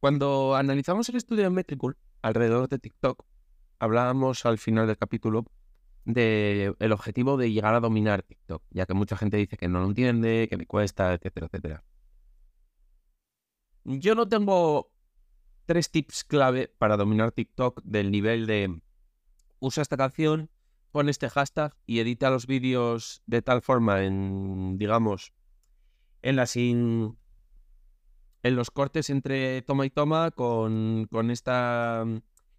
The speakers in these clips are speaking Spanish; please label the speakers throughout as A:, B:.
A: Cuando analizamos el estudio de Metricool alrededor de TikTok, hablábamos al final del capítulo del el objetivo de llegar a dominar TikTok, ya que mucha gente dice que no lo entiende, que le cuesta, etcétera, etcétera. Yo no tengo tres tips clave para dominar TikTok del nivel de usa esta canción, pon este hashtag y edita los vídeos de tal forma en, digamos, en la sin en los cortes entre toma y toma con, con esta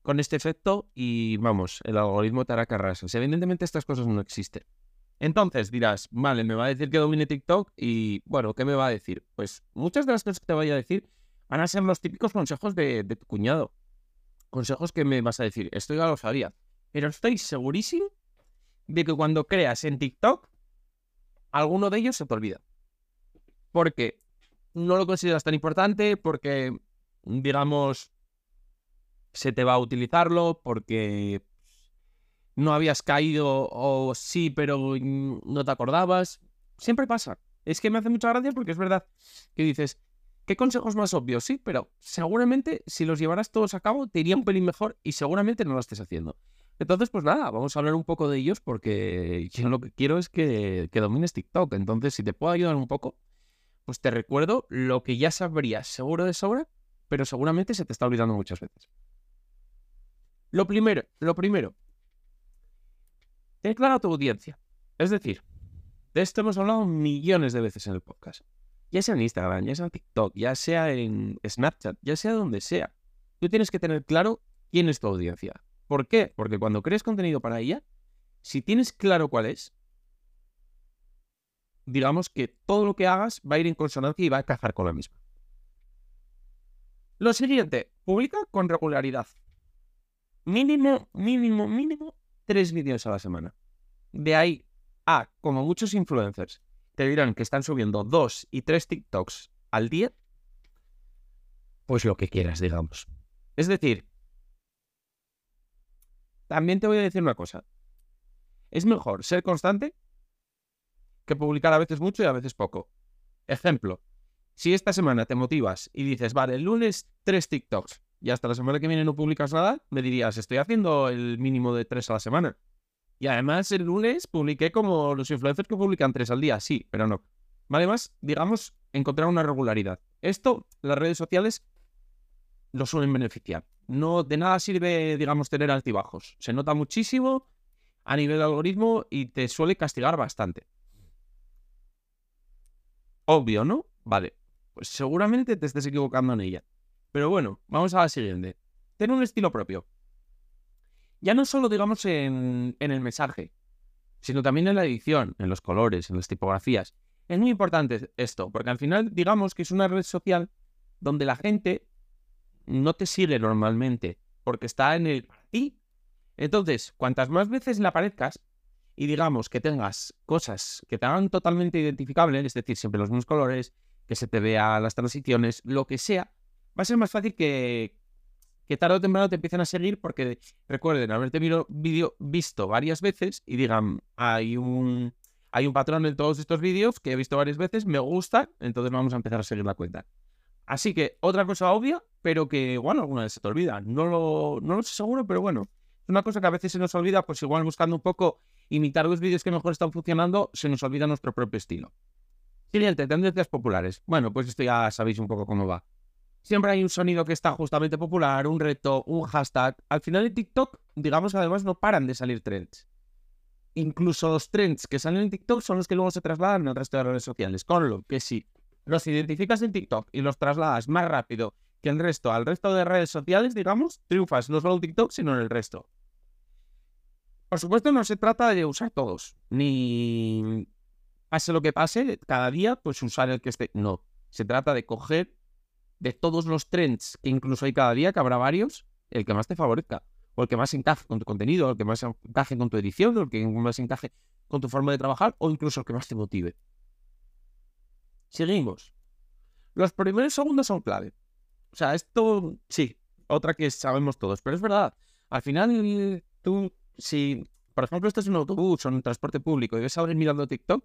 A: con este efecto y vamos, el algoritmo te hará carrasas. Evidentemente estas cosas no existen. Entonces dirás, vale, me va a decir que domine TikTok y bueno, ¿qué me va a decir? Pues muchas de las cosas que te voy a decir van a ser los típicos consejos de, tu cuñado. Consejos que me vas a decir, esto ya lo sabía. Pero estoy segurísimo de que cuando creas en TikTok, alguno de ellos se te olvida. Porque no lo consideras tan importante, porque, digamos, se te va a utilizarlo, porque no habías caído o sí, pero no te acordabas. Siempre pasa. Es que me hace mucha gracia porque es verdad que dices, ¿Qué consejos más obvios? Sí, pero seguramente si los llevaras todos a cabo te iría un pelín mejor y seguramente no lo estés haciendo. Entonces, pues nada, vamos a hablar un poco de ellos porque yo lo que quiero es que, que domines TikTok. Entonces, si te puedo ayudar un poco, pues te recuerdo lo que ya sabrías seguro de sobra, pero seguramente se te está olvidando muchas veces. Lo primero, lo primero, ten clara tu audiencia. Es decir, de esto hemos hablado millones de veces en el podcast ya sea en Instagram, ya sea en TikTok, ya sea en Snapchat, ya sea donde sea, tú tienes que tener claro quién es tu audiencia. ¿Por qué? Porque cuando crees contenido para ella, si tienes claro cuál es, digamos que todo lo que hagas va a ir en consonancia y va a encajar con la misma. Lo siguiente, publica con regularidad. Mínimo, mínimo, mínimo, tres vídeos a la semana. De ahí a, como muchos influencers, te dirán que están subiendo dos y tres TikToks al día, pues lo que quieras, digamos. Es decir, también te voy a decir una cosa. Es mejor ser constante que publicar a veces mucho y a veces poco. Ejemplo, si esta semana te motivas y dices, vale, el lunes tres TikToks y hasta la semana que viene no publicas nada, me dirías, estoy haciendo el mínimo de tres a la semana. Y además el lunes publiqué como los influencers que publican tres al día, sí, pero no. Además, digamos, encontrar una regularidad. Esto, las redes sociales lo suelen beneficiar. No, de nada sirve, digamos, tener altibajos. Se nota muchísimo a nivel de algoritmo y te suele castigar bastante. Obvio, ¿no? Vale. Pues seguramente te estés equivocando en ella. Pero bueno, vamos a la siguiente. Ten un estilo propio. Ya no solo, digamos, en, el mensaje, sino también en la edición, en los colores, en las tipografías. Es muy importante esto, porque al final, digamos que es una red social donde la gente no te sigue normalmente, porque está en el para ti. Entonces, cuantas más veces le aparezcas y digamos que tengas cosas que te hagan totalmente identificables, es decir, siempre los mismos colores, que se te vea las transiciones, lo que sea, va a ser más fácil que, que tarde o temprano te empiecen a seguir porque recuerden haberte vídeo visto varias veces y digan, hay un, hay un patrón en todos estos vídeos que he visto varias veces, me gusta, entonces vamos a empezar a seguir la cuenta. Así que otra cosa obvia, pero que igual alguna vez se te olvida. No lo, no lo sé seguro, pero bueno, es una cosa que a veces se nos olvida, pues igual buscando un poco imitar los vídeos que mejor están funcionando, se nos olvida nuestro propio estilo. Siguiente, tendencias populares. Bueno, pues esto ya sabéis un poco cómo va. Siempre hay un sonido que está justamente popular, un reto, un hashtag. Al final de TikTok, digamos que además no paran de salir trends. Incluso los trends que salen en TikTok son los que luego se trasladan al resto de redes sociales. Con lo que si los identificas en TikTok y los trasladas más rápido que el resto al resto de redes sociales, digamos, triunfas no solo en TikTok, sino en el resto. Por supuesto, no se trata de usar todos, ni pase lo que pase, cada día, pues usar el que esté. No, se trata de coger de todos los trends que incluso hay cada día, que habrá varios, el que más te favorezca, o el que más encaje con tu contenido, o el que más encaje con tu edición, o el que más encaje con tu forma de trabajar, o incluso el que más te motive. Seguimos. Los primeros segundos son clave. O sea, esto sí, otra que sabemos todos, pero es verdad. Al final, tú, si, por ejemplo, estás en un autobús o en un transporte público y ves a alguien mirando TikTok,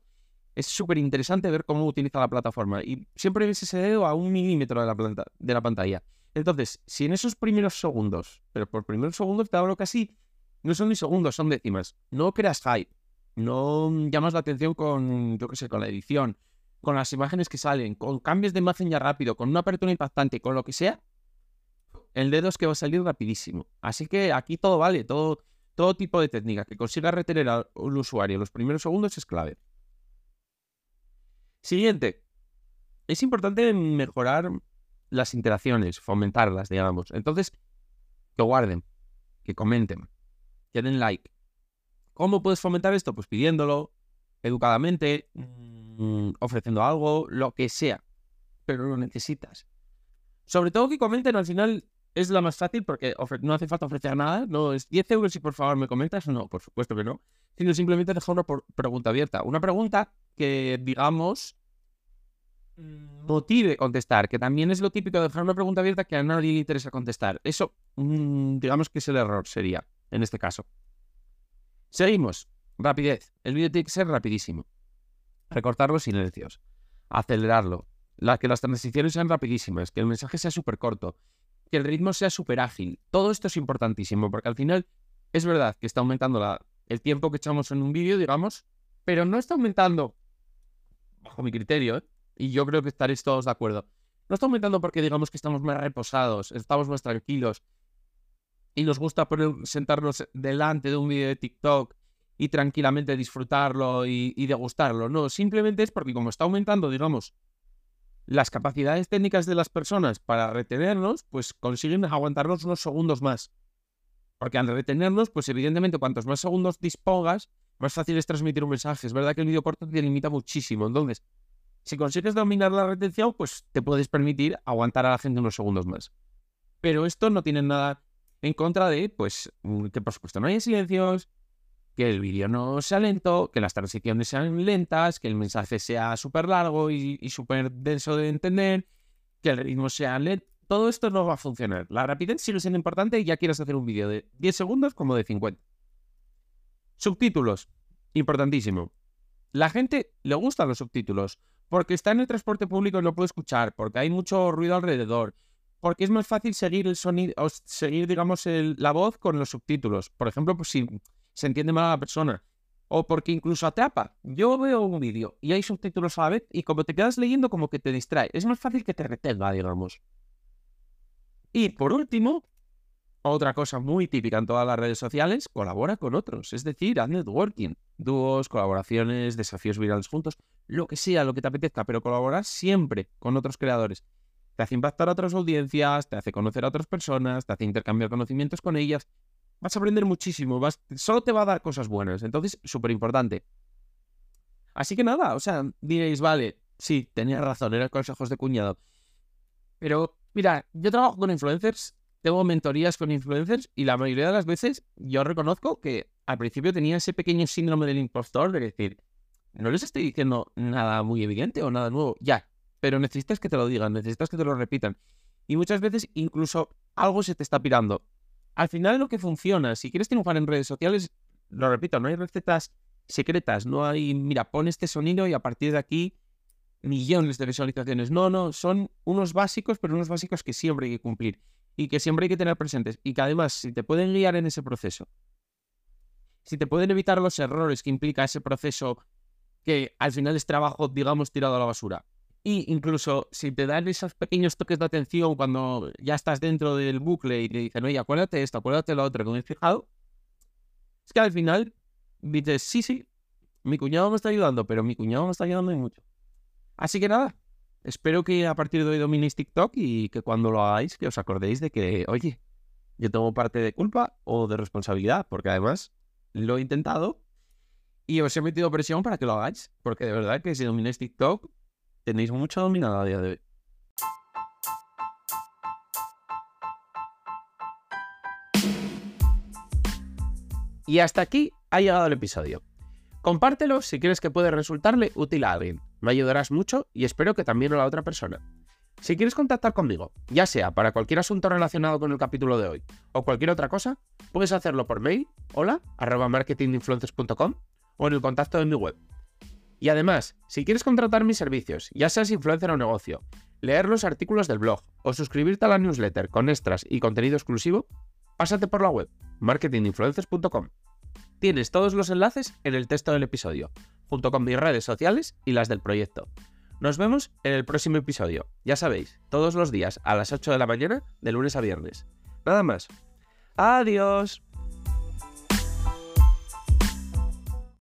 A: es súper interesante ver cómo utiliza la plataforma y siempre ves ese dedo a un milímetro de la, planta, de la pantalla. Entonces, si en esos primeros segundos, pero por primeros segundos te hablo casi, no son ni segundos, son décimas, no creas hype, no llamas la atención con, yo qué sé, con la edición, con las imágenes que salen, con cambios de imagen ya rápido, con una apertura impactante, con lo que sea, el dedo es que va a salir rapidísimo. Así que aquí todo vale, todo, todo tipo de técnica que consiga retener al usuario en los primeros segundos es clave. Siguiente. Es importante mejorar las interacciones, fomentarlas, digamos. Entonces, que guarden, que comenten, que den like. ¿Cómo puedes fomentar esto? Pues pidiéndolo, educadamente, mm, ofreciendo algo, lo que sea. Pero lo necesitas. Sobre todo que comenten al final es la más fácil porque no hace falta ofrecer nada. No es 10 euros y por favor me comentas. No, por supuesto que no. Sino simplemente dejar una pregunta abierta. Una pregunta que, digamos, mm, motive contestar, que también es lo típico de dejar una pregunta abierta que a nadie le interesa contestar. Eso, mm, digamos que es el error, sería, en este caso. Seguimos. Rapidez. El vídeo tiene que ser rapidísimo. Recortar los silencios. Acelerarlo. La, que las transiciones sean rapidísimas. Que el mensaje sea súper corto. Que el ritmo sea súper ágil. Todo esto es importantísimo porque al final es verdad que está aumentando el tiempo que echamos en un vídeo, digamos, pero no está aumentando, bajo mi criterio, ¿eh? y yo creo que estaréis todos de acuerdo, no está aumentando porque digamos que estamos más reposados, estamos más tranquilos y nos gusta sentarnos delante de un vídeo de TikTok y tranquilamente disfrutarlo y degustarlo. No, simplemente es porque como está aumentando, digamos, las capacidades técnicas de las personas para retenernos, pues consiguen aguantarnos unos segundos más. Porque al retenernos, pues evidentemente cuantos más segundos dispongas, más fácil es transmitir un mensaje. Es verdad que el vídeo corto te limita muchísimo. Entonces, si consigues dominar la retención, pues te puedes permitir aguantar a la gente unos segundos más. Pero esto no tiene nada en contra de, pues, mm, que por supuesto no haya silencios, que el vídeo no sea lento, que las transiciones sean lentas, que el mensaje sea súper largo y, y súper denso de entender, que el ritmo sea lento todo esto no va a funcionar. La rapidez sigue siendo importante y ya quieres hacer un vídeo de 10 segundos como de 50. Subtítulos. Importantísimo. La gente le gustan los subtítulos porque está en el transporte público y no puede escuchar, porque hay mucho ruido alrededor, porque es más fácil seguir el sonido, o seguir, digamos, la voz con los subtítulos. Por ejemplo, pues si se entiende mal a la persona. O porque incluso atrapa. Yo veo un vídeo y hay subtítulos a la vez y como te quedas leyendo, como que te distrae. Es más fácil que te retenga, digamos. Y por último, otra cosa muy típica en todas las redes sociales, colabora con otros, es decir, haz networking, dúos, colaboraciones, desafíos virales juntos, lo que sea, lo que te apetezca, pero colaborar siempre con otros creadores. Te hace impactar a otras audiencias, te hace conocer a otras personas, te hace intercambiar conocimientos con ellas. Vas a aprender muchísimo, solo te va a dar cosas buenas, entonces súper importante. Así que nada, o sea, diréis, vale, sí, tenía razón, eran consejos de cuñado. Pero Mira, yo trabajo con influencers, tengo mentorías con influencers y la mayoría de las veces yo reconozco que al principio tenía ese pequeño síndrome del impostor de decir, no les estoy diciendo nada muy evidente o nada nuevo, ya, pero necesitas que te lo digan, necesitas que te lo repitan. Y muchas veces incluso algo se te está pirando. Al final lo que funciona, si quieres triunfar en redes sociales, lo repito, no hay recetas secretas, no hay, mira, pon este sonido y a partir de aquí millones de visualizaciones. No, no, son unos básicos, pero unos básicos que siempre hay que cumplir y que siempre hay que tener presentes y que además si te pueden guiar en ese proceso, si te pueden evitar los errores que implica ese proceso que al final es trabajo, digamos, tirado a la basura. Y incluso si te dan esos pequeños toques de atención cuando ya estás dentro del bucle y te dicen, oye, acuérdate esto, acuérdate lo otro, que me he fijado, es que al final dices, sí, sí, mi cuñado me está ayudando, pero mi cuñado me está ayudando y mucho. Así que nada, espero que a partir de hoy dominéis TikTok y que cuando lo hagáis, que os acordéis de que, oye, yo tengo parte de culpa o de responsabilidad, porque además lo he intentado y os he metido presión para que lo hagáis, porque de verdad que si domináis TikTok, tenéis mucho dominado a día de hoy. Y hasta aquí ha llegado el episodio. Compártelo si crees que puede resultarle útil a alguien. Me ayudarás mucho y espero que también a la otra persona. Si quieres contactar conmigo, ya sea para cualquier asunto relacionado con el capítulo de hoy o cualquier otra cosa, puedes hacerlo por mail, hola, arroba o en el contacto de mi web. Y además, si quieres contratar mis servicios, ya seas influencer o negocio, leer los artículos del blog o suscribirte a la newsletter con extras y contenido exclusivo, pásate por la web marketinginfluencers.com. Tienes todos los enlaces en el texto del episodio, junto con mis redes sociales y las del proyecto. Nos vemos en el próximo episodio, ya sabéis, todos los días a las 8 de la mañana, de lunes a viernes. Nada más. Adiós.